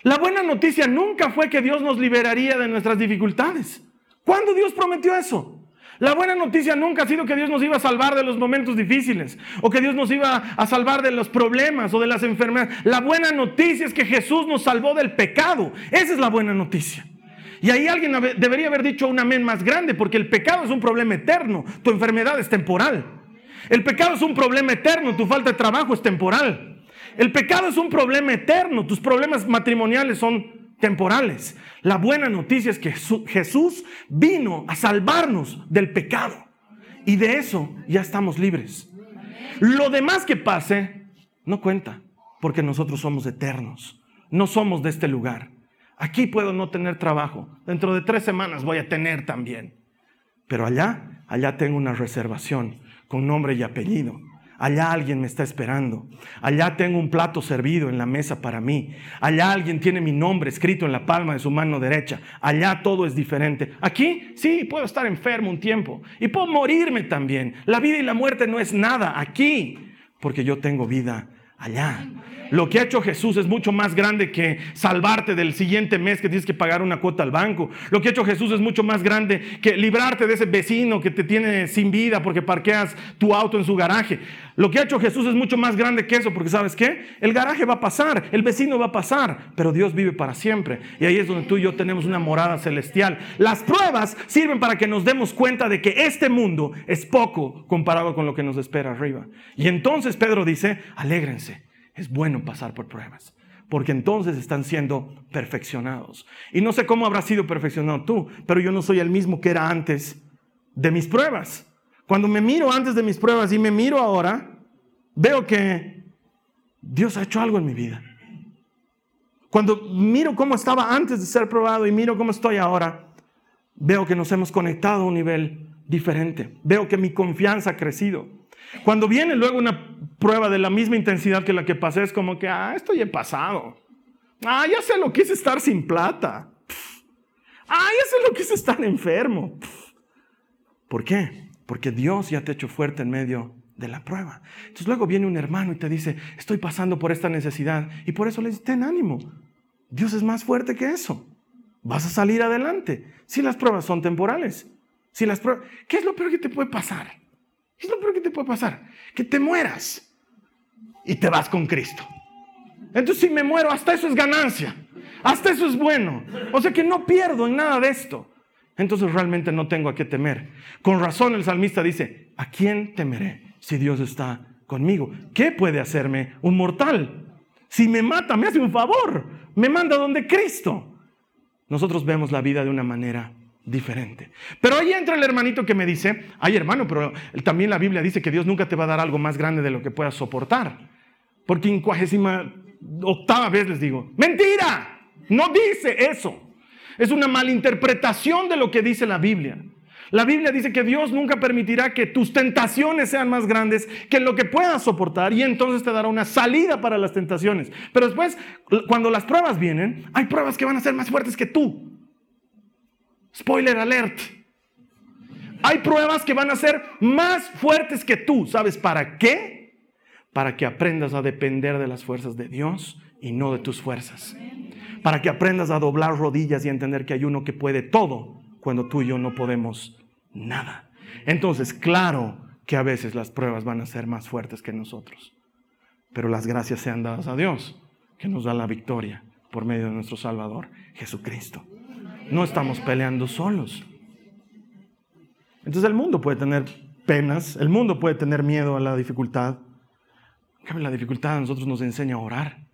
La buena noticia nunca fue que Dios nos liberaría de nuestras dificultades. ¿Cuándo Dios prometió eso? La buena noticia nunca ha sido que Dios nos iba a salvar de los momentos difíciles o que Dios nos iba a salvar de los problemas o de las enfermedades. La buena noticia es que Jesús nos salvó del pecado. Esa es la buena noticia. Y ahí alguien debería haber dicho un amén más grande porque el pecado es un problema eterno, tu enfermedad es temporal. El pecado es un problema eterno, tu falta de trabajo es temporal. El pecado es un problema eterno, tus problemas matrimoniales son temporales. La buena noticia es que Jesús vino a salvarnos del pecado. Y de eso ya estamos libres. Lo demás que pase no cuenta, porque nosotros somos eternos. No somos de este lugar. Aquí puedo no tener trabajo. Dentro de tres semanas voy a tener también. Pero allá, allá tengo una reservación con nombre y apellido. Allá alguien me está esperando. Allá tengo un plato servido en la mesa para mí. Allá alguien tiene mi nombre escrito en la palma de su mano derecha. Allá todo es diferente. Aquí sí, puedo estar enfermo un tiempo y puedo morirme también. La vida y la muerte no es nada aquí, porque yo tengo vida allá. Lo que ha hecho Jesús es mucho más grande que salvarte del siguiente mes que tienes que pagar una cuota al banco. Lo que ha hecho Jesús es mucho más grande que librarte de ese vecino que te tiene sin vida porque parqueas tu auto en su garaje. Lo que ha hecho Jesús es mucho más grande que eso porque sabes qué? El garaje va a pasar, el vecino va a pasar, pero Dios vive para siempre. Y ahí es donde tú y yo tenemos una morada celestial. Las pruebas sirven para que nos demos cuenta de que este mundo es poco comparado con lo que nos espera arriba. Y entonces Pedro dice, alégrense es bueno pasar por pruebas, porque entonces están siendo perfeccionados. Y no sé cómo habrás sido perfeccionado tú, pero yo no soy el mismo que era antes de mis pruebas. Cuando me miro antes de mis pruebas y me miro ahora, veo que Dios ha hecho algo en mi vida. Cuando miro cómo estaba antes de ser probado y miro cómo estoy ahora, veo que nos hemos conectado a un nivel diferente. Veo que mi confianza ha crecido. Cuando viene luego una prueba de la misma intensidad que la que pasé, es como que, ah, esto ya he pasado. Ah, ya sé lo que es estar sin plata. Ah, ya sé lo que es estar enfermo. ¿Por qué? Porque Dios ya te ha hecho fuerte en medio de la prueba. Entonces luego viene un hermano y te dice, estoy pasando por esta necesidad. Y por eso le dices, ten ánimo. Dios es más fuerte que eso. Vas a salir adelante. Si las pruebas son temporales. Si las pruebas, ¿Qué es lo peor que te puede pasar? ¿Qué es lo peor que te puede pasar? Que te mueras y te vas con Cristo. Entonces si me muero, hasta eso es ganancia. Hasta eso es bueno. O sea que no pierdo en nada de esto. Entonces realmente no tengo a qué temer. Con razón el salmista dice, ¿a quién temeré si Dios está conmigo? ¿Qué puede hacerme un mortal? Si me mata, me hace un favor. Me manda donde Cristo. Nosotros vemos la vida de una manera diferente. Pero ahí entra el hermanito que me dice, ay hermano, pero también la Biblia dice que Dios nunca te va a dar algo más grande de lo que puedas soportar. Porque en cuagésima octava vez les digo, mentira, no dice eso. Es una malinterpretación de lo que dice la Biblia. La Biblia dice que Dios nunca permitirá que tus tentaciones sean más grandes que lo que puedas soportar y entonces te dará una salida para las tentaciones. Pero después, cuando las pruebas vienen, hay pruebas que van a ser más fuertes que tú. Spoiler alert. Hay pruebas que van a ser más fuertes que tú. ¿Sabes para qué? Para que aprendas a depender de las fuerzas de Dios y no de tus fuerzas. Para que aprendas a doblar rodillas y entender que hay uno que puede todo cuando tú y yo no podemos nada. Entonces, claro que a veces las pruebas van a ser más fuertes que nosotros. Pero las gracias sean dadas a Dios, que nos da la victoria por medio de nuestro Salvador, Jesucristo. No estamos peleando solos. Entonces el mundo puede tener penas, el mundo puede tener miedo a la dificultad. La dificultad a nosotros nos enseña a orar.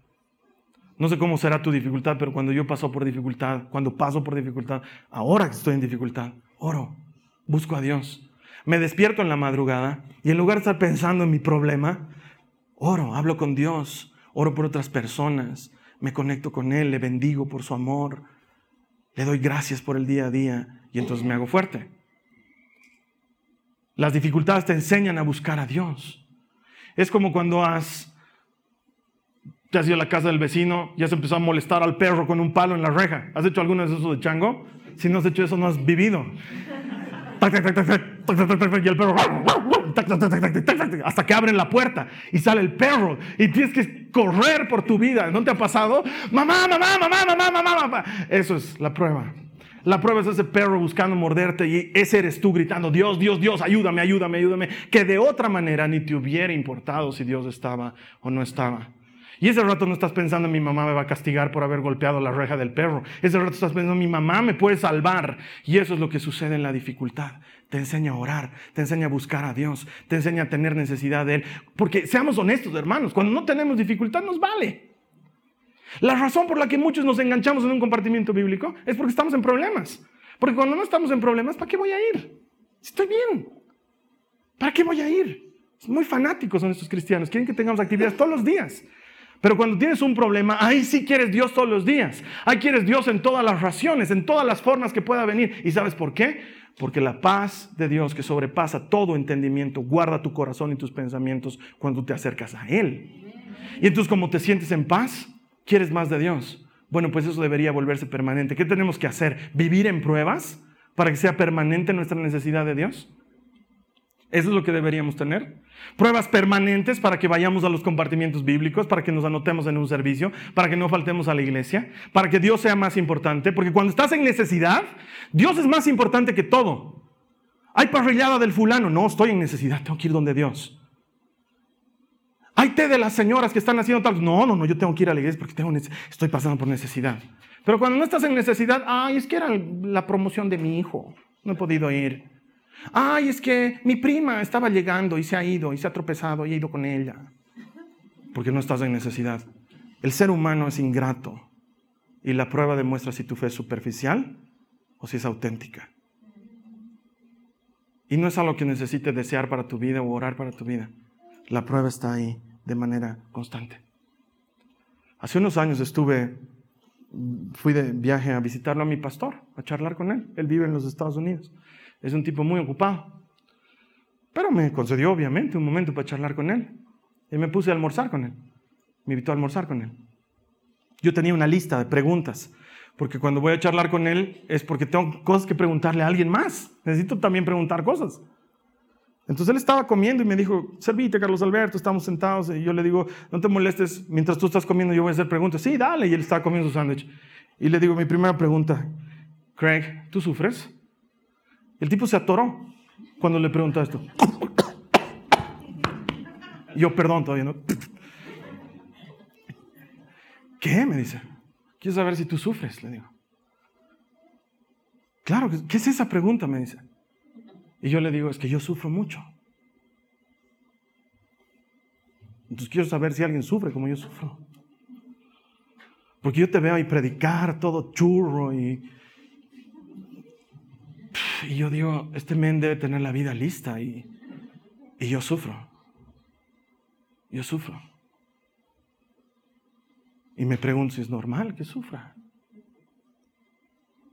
No sé cómo será tu dificultad, pero cuando yo paso por dificultad, cuando paso por dificultad, ahora que estoy en dificultad, oro, busco a Dios. Me despierto en la madrugada y en lugar de estar pensando en mi problema, oro, hablo con Dios, oro por otras personas, me conecto con Él, le bendigo por su amor, le doy gracias por el día a día y entonces me hago fuerte. Las dificultades te enseñan a buscar a Dios. Es como cuando has te has ido a la casa del vecino y has empezado a molestar al perro con un palo en la reja. ¿Has hecho alguno de esos de chango? Si no has hecho eso, no has vivido. Y el perro hasta que abren la puerta y sale el perro y tienes que correr por tu vida. ¿No te ha pasado? Mamá, mamá, mamá, mamá, mamá, mamá. Eso es la prueba. La prueba es ese perro buscando morderte y ese eres tú gritando, Dios, Dios, Dios, ayúdame, ayúdame, ayúdame, que de otra manera ni te hubiera importado si Dios estaba o no estaba. Y ese rato no estás pensando, mi mamá me va a castigar por haber golpeado la reja del perro. Ese rato estás pensando, mi mamá me puede salvar. Y eso es lo que sucede en la dificultad. Te enseña a orar, te enseña a buscar a Dios, te enseña a tener necesidad de Él. Porque seamos honestos, hermanos, cuando no tenemos dificultad nos vale. La razón por la que muchos nos enganchamos en un compartimiento bíblico es porque estamos en problemas. Porque cuando no estamos en problemas, ¿para qué voy a ir? Estoy bien. ¿Para qué voy a ir? Muy fanáticos son estos cristianos. Quieren que tengamos actividades todos los días. Pero cuando tienes un problema, ahí sí quieres Dios todos los días. Ahí quieres Dios en todas las raciones, en todas las formas que pueda venir. ¿Y sabes por qué? Porque la paz de Dios que sobrepasa todo entendimiento, guarda tu corazón y tus pensamientos cuando te acercas a Él. Y entonces como te sientes en paz, quieres más de Dios. Bueno, pues eso debería volverse permanente. ¿Qué tenemos que hacer? ¿Vivir en pruebas para que sea permanente nuestra necesidad de Dios? Eso es lo que deberíamos tener. Pruebas permanentes para que vayamos a los compartimientos bíblicos, para que nos anotemos en un servicio, para que no faltemos a la iglesia, para que Dios sea más importante. Porque cuando estás en necesidad, Dios es más importante que todo. Hay parrillada del fulano. No, estoy en necesidad, tengo que ir donde Dios. Hay té de las señoras que están haciendo tal. No, no, no, yo tengo que ir a la iglesia porque tengo, estoy pasando por necesidad. Pero cuando no estás en necesidad, ay, es que era la promoción de mi hijo. No he podido ir. Ay, es que mi prima estaba llegando y se ha ido y se ha tropezado y ha ido con ella. Porque no estás en necesidad. El ser humano es ingrato y la prueba demuestra si tu fe es superficial o si es auténtica. Y no es algo que necesites desear para tu vida o orar para tu vida. La prueba está ahí de manera constante. Hace unos años estuve, fui de viaje a visitarlo a mi pastor, a charlar con él. Él vive en los Estados Unidos. Es un tipo muy ocupado. Pero me concedió, obviamente, un momento para charlar con él. Y me puse a almorzar con él. Me invitó a almorzar con él. Yo tenía una lista de preguntas, porque cuando voy a charlar con él es porque tengo cosas que preguntarle a alguien más. Necesito también preguntar cosas. Entonces él estaba comiendo y me dijo, servite Carlos Alberto, estamos sentados. Y yo le digo, no te molestes, mientras tú estás comiendo yo voy a hacer preguntas. Sí, dale. Y él estaba comiendo su sándwich. Y le digo, mi primera pregunta, Craig, ¿tú sufres? El tipo se atoró cuando le pregunté esto. yo, perdón, todavía no. ¿Qué? Me dice. Quiero saber si tú sufres, le digo. Claro, ¿qué es esa pregunta? Me dice. Y yo le digo, es que yo sufro mucho. Entonces quiero saber si alguien sufre como yo sufro. Porque yo te veo ahí predicar todo churro y y yo digo, este men debe tener la vida lista y, y yo sufro. Yo sufro. Y me pregunto si es normal que sufra.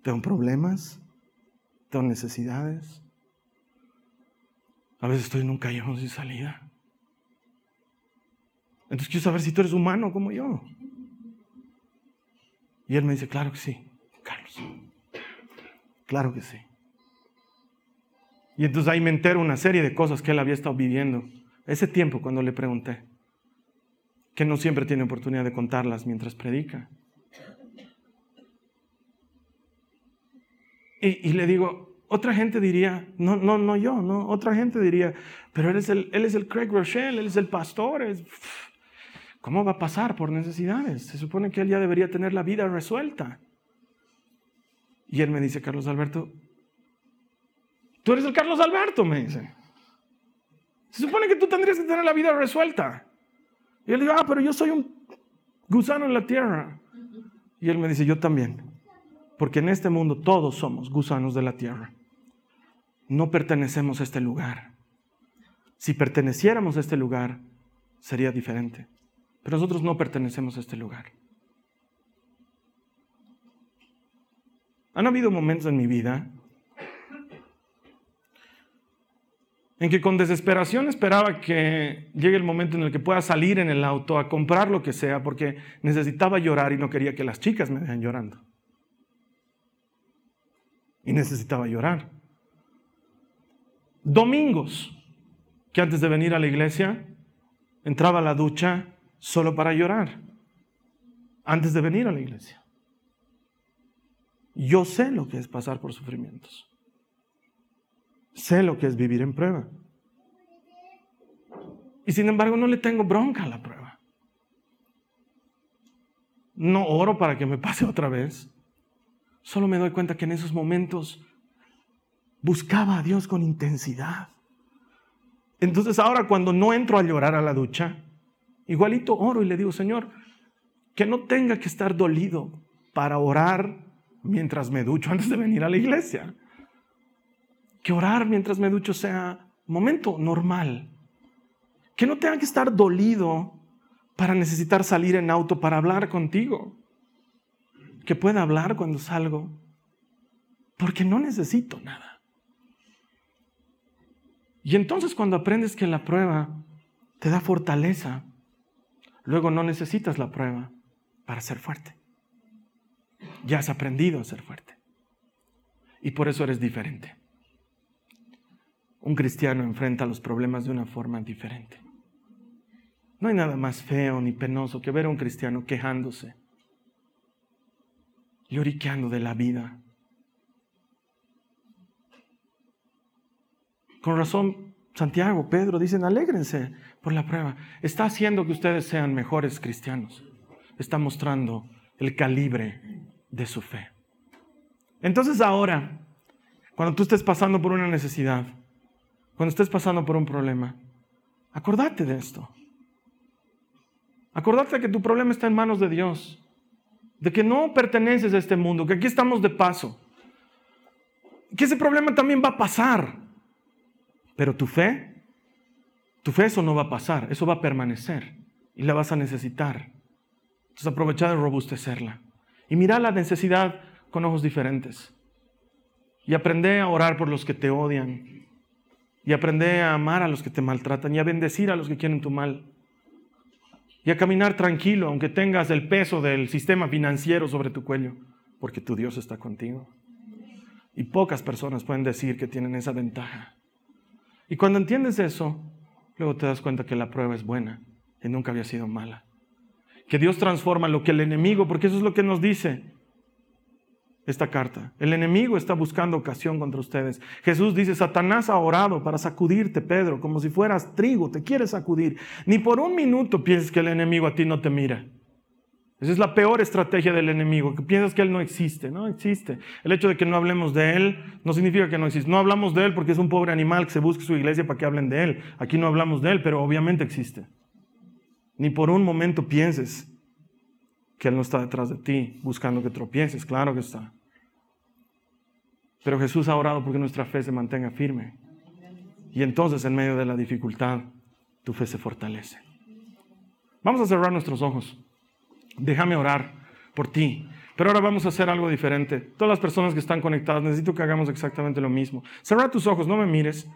Tengo problemas, tengo necesidades. A veces estoy en un callejón sin salida. Entonces quiero saber si tú eres humano como yo. Y él me dice, claro que sí, Carlos. Claro que sí. Y entonces ahí me entero una serie de cosas que él había estado viviendo. Ese tiempo cuando le pregunté, que no siempre tiene oportunidad de contarlas mientras predica. Y, le digo, otra gente diría, no, no, no yo, no, otra gente diría, pero él es el, él es el Craig Rochelle, él es el pastor, ¿cómo va a pasar por necesidades? Se supone que él ya debería tener la vida resuelta. Y él me dice, Carlos Alberto, Tú eres el Carlos Alberto, me dice. Se supone que tú tendrías que tener la vida resuelta. Y le digo, ah, pero yo soy un gusano en la tierra. Y él me dice, yo también. Porque en este mundo todos somos gusanos de la tierra. No pertenecemos a este lugar. Si perteneciéramos a este lugar, sería diferente. Pero nosotros no pertenecemos a este lugar. Han habido momentos en mi vida en que con desesperación esperaba que llegue el momento en el que pueda salir en el auto a comprar lo que sea porque necesitaba llorar y no quería que las chicas me vean llorando. Y necesitaba llorar. Domingos, que antes de venir a la iglesia entraba a la ducha solo para llorar, antes de venir a la iglesia. Yo sé lo que es pasar por sufrimientos. Sé lo que es vivir en prueba. Y sin embargo no le tengo bronca a la prueba. No oro para que me pase otra vez. Solo me doy cuenta que en esos momentos buscaba a Dios con intensidad. Entonces ahora cuando no entro a llorar a la ducha, igualito oro y le digo, Señor, que no tenga que estar dolido para orar mientras me ducho antes de venir a la iglesia que orar mientras me ducho sea momento normal. Que no tenga que estar dolido para necesitar salir en auto para hablar contigo. Que pueda hablar cuando salgo. Porque no necesito nada. Y entonces cuando aprendes que la prueba te da fortaleza, luego no necesitas la prueba para ser fuerte. Ya has aprendido a ser fuerte. Y por eso eres diferente. Un cristiano enfrenta los problemas de una forma diferente. No hay nada más feo ni penoso que ver a un cristiano quejándose, lloriqueando de la vida. Con razón, Santiago, Pedro dicen, alégrense por la prueba. Está haciendo que ustedes sean mejores cristianos. Está mostrando el calibre de su fe. Entonces ahora, cuando tú estés pasando por una necesidad, cuando estés pasando por un problema, acordate de esto. Acordate de que tu problema está en manos de Dios, de que no perteneces a este mundo, que aquí estamos de paso, que ese problema también va a pasar, pero tu fe, tu fe eso no va a pasar, eso va a permanecer y la vas a necesitar. Entonces aprovecha de robustecerla y mira la necesidad con ojos diferentes. Y aprende a orar por los que te odian. Y aprende a amar a los que te maltratan y a bendecir a los que quieren tu mal y a caminar tranquilo, aunque tengas el peso del sistema financiero sobre tu cuello, porque tu Dios está contigo. Y pocas personas pueden decir que tienen esa ventaja. Y cuando entiendes eso, luego te das cuenta que la prueba es buena y nunca había sido mala. Que Dios transforma lo que el enemigo, porque eso es lo que nos dice, esta carta. El enemigo está buscando ocasión contra ustedes. Jesús dice, Satanás ha orado para sacudirte, Pedro, como si fueras trigo, te quiere sacudir. Ni por un minuto pienses que el enemigo a ti no te mira. Esa es la peor estrategia del enemigo, que piensas que Él no existe. No existe. El hecho de que no hablemos de Él no significa que no existe. No hablamos de Él porque es un pobre animal que se busca su iglesia para que hablen de Él. Aquí no hablamos de Él, pero obviamente existe. Ni por un momento pienses que Él no está detrás de ti buscando que tropieces. Claro que está. Pero Jesús ha orado porque nuestra fe se mantenga firme. Y entonces en medio de la dificultad, tu fe se fortalece. Vamos a cerrar nuestros ojos. Déjame orar por ti. Pero ahora vamos a hacer algo diferente. Todas las personas que están conectadas, necesito que hagamos exactamente lo mismo. Cerra tus ojos, no me mires.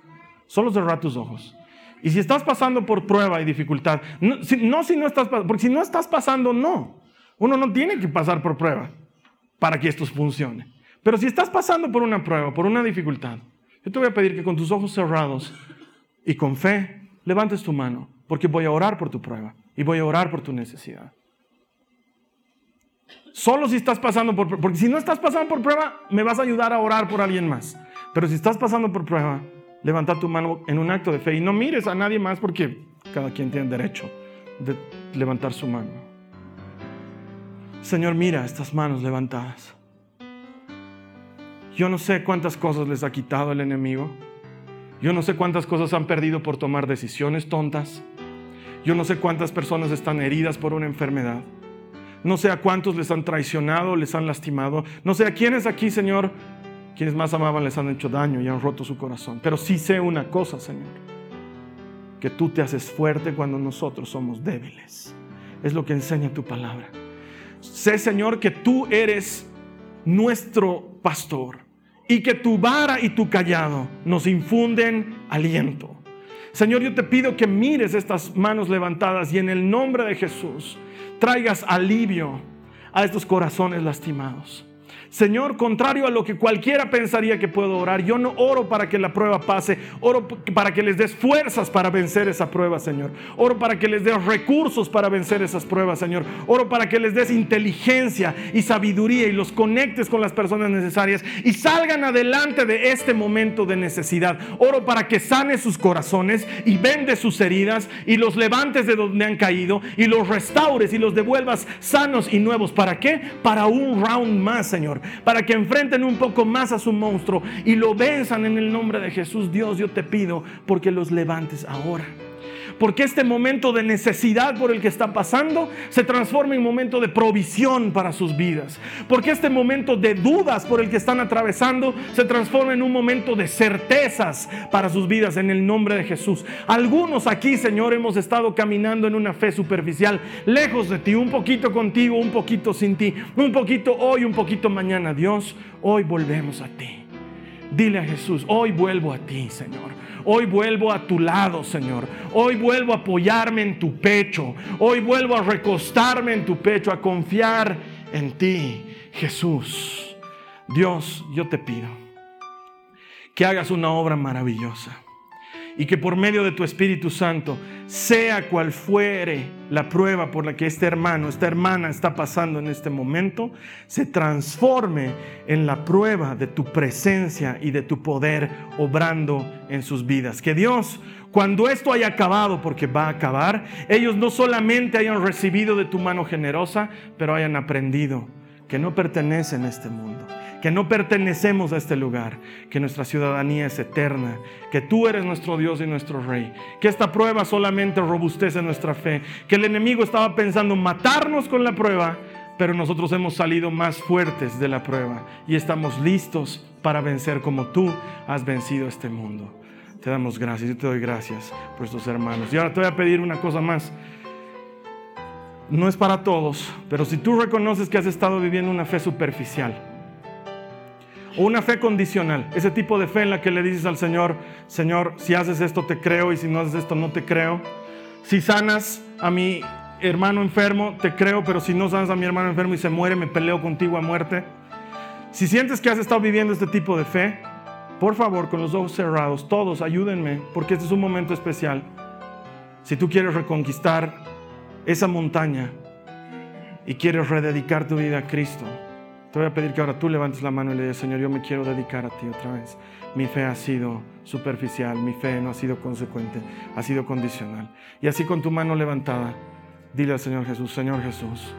Solo cerrar tus ojos. Y si estás pasando por prueba y dificultad, no si no, si no estás, porque si no estás pasando, no. Uno no tiene que pasar por prueba para que esto funcione. Pero si estás pasando por una prueba, por una dificultad, yo te voy a pedir que con tus ojos cerrados y con fe levantes tu mano, porque voy a orar por tu prueba y voy a orar por tu necesidad. Solo si estás pasando por porque si no estás pasando por prueba, me vas a ayudar a orar por alguien más. Pero si estás pasando por prueba, levanta tu mano en un acto de fe y no mires a nadie más porque cada quien tiene derecho de levantar su mano. Señor, mira estas manos levantadas. Yo no sé cuántas cosas les ha quitado el enemigo. Yo no sé cuántas cosas han perdido por tomar decisiones tontas. Yo no sé cuántas personas están heridas por una enfermedad. No sé a cuántos les han traicionado, les han lastimado. No sé a quiénes aquí, Señor, quienes más amaban les han hecho daño y han roto su corazón. Pero sí sé una cosa, Señor, que tú te haces fuerte cuando nosotros somos débiles. Es lo que enseña tu palabra. Sé, Señor, que tú eres nuestro pastor y que tu vara y tu callado nos infunden aliento. Señor, yo te pido que mires estas manos levantadas y en el nombre de Jesús traigas alivio a estos corazones lastimados. Señor, contrario a lo que cualquiera pensaría que puedo orar, yo no oro para que la prueba pase, oro para que les des fuerzas para vencer esa prueba, Señor. Oro para que les des recursos para vencer esas pruebas, Señor. Oro para que les des inteligencia y sabiduría y los conectes con las personas necesarias y salgan adelante de este momento de necesidad. Oro para que sanes sus corazones y vendes sus heridas y los levantes de donde han caído y los restaures y los devuelvas sanos y nuevos. ¿Para qué? Para un round más, Señor para que enfrenten un poco más a su monstruo y lo venzan en el nombre de Jesús. Dios, yo te pido porque los levantes ahora. Porque este momento de necesidad por el que está pasando se transforme en momento de provisión para sus vidas, porque este momento de dudas por el que están atravesando se transforma en un momento de certezas para sus vidas en el nombre de Jesús. Algunos aquí, Señor, hemos estado caminando en una fe superficial, lejos de ti, un poquito contigo, un poquito sin ti, un poquito hoy, un poquito mañana. Dios, hoy volvemos a ti. Dile a Jesús, hoy vuelvo a ti, Señor. Hoy vuelvo a tu lado, Señor. Hoy vuelvo a apoyarme en tu pecho. Hoy vuelvo a recostarme en tu pecho, a confiar en ti, Jesús. Dios, yo te pido que hagas una obra maravillosa y que por medio de tu Espíritu Santo, sea cual fuere la prueba por la que este hermano, esta hermana está pasando en este momento, se transforme en la prueba de tu presencia y de tu poder obrando en sus vidas. Que Dios, cuando esto haya acabado, porque va a acabar, ellos no solamente hayan recibido de tu mano generosa, pero hayan aprendido que no pertenecen a este mundo que no pertenecemos a este lugar, que nuestra ciudadanía es eterna, que tú eres nuestro Dios y nuestro Rey, que esta prueba solamente robustece nuestra fe, que el enemigo estaba pensando matarnos con la prueba, pero nosotros hemos salido más fuertes de la prueba y estamos listos para vencer como tú has vencido este mundo. Te damos gracias, y te doy gracias por estos hermanos. Y ahora te voy a pedir una cosa más. No es para todos, pero si tú reconoces que has estado viviendo una fe superficial, o una fe condicional, ese tipo de fe en la que le dices al Señor, Señor, si haces esto te creo y si no haces esto no te creo. Si sanas a mi hermano enfermo, te creo, pero si no sanas a mi hermano enfermo y se muere, me peleo contigo a muerte. Si sientes que has estado viviendo este tipo de fe, por favor, con los ojos cerrados, todos ayúdenme, porque este es un momento especial. Si tú quieres reconquistar esa montaña y quieres rededicar tu vida a Cristo, te voy a pedir que ahora tú levantes la mano y le digas, Señor, yo me quiero dedicar a ti otra vez. Mi fe ha sido superficial, mi fe no ha sido consecuente, ha sido condicional. Y así con tu mano levantada, dile al Señor Jesús, Señor Jesús,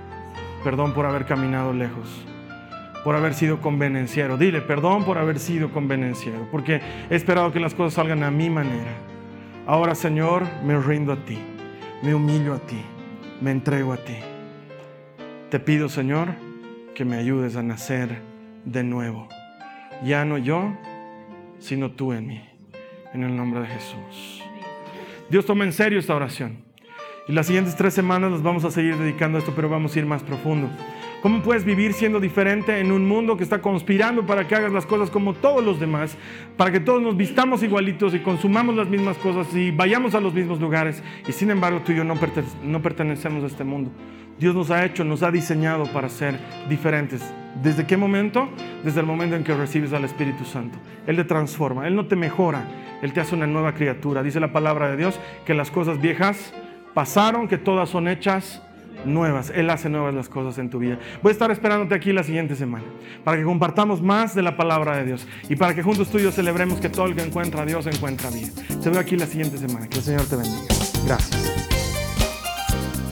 perdón por haber caminado lejos, por haber sido convenenciero. Dile, perdón por haber sido convenenciero, porque he esperado que las cosas salgan a mi manera. Ahora, Señor, me rindo a ti, me humillo a ti, me entrego a ti. Te pido, Señor, que me ayudes a nacer de nuevo. Ya no yo, sino tú en mí. En el nombre de Jesús. Dios toma en serio esta oración. Y las siguientes tres semanas nos vamos a seguir dedicando a esto, pero vamos a ir más profundo. ¿Cómo puedes vivir siendo diferente en un mundo que está conspirando para que hagas las cosas como todos los demás? Para que todos nos vistamos igualitos y consumamos las mismas cosas y vayamos a los mismos lugares. Y sin embargo tú y yo no pertenecemos a este mundo. Dios nos ha hecho, nos ha diseñado para ser diferentes. ¿Desde qué momento? Desde el momento en que recibes al Espíritu Santo. Él te transforma, Él no te mejora, Él te hace una nueva criatura. Dice la palabra de Dios que las cosas viejas pasaron, que todas son hechas nuevas. Él hace nuevas las cosas en tu vida. Voy a estar esperándote aquí la siguiente semana para que compartamos más de la palabra de Dios y para que juntos tú y yo celebremos que todo el que encuentra a Dios encuentra vida. Se ve aquí la siguiente semana. Que el Señor te bendiga. Gracias.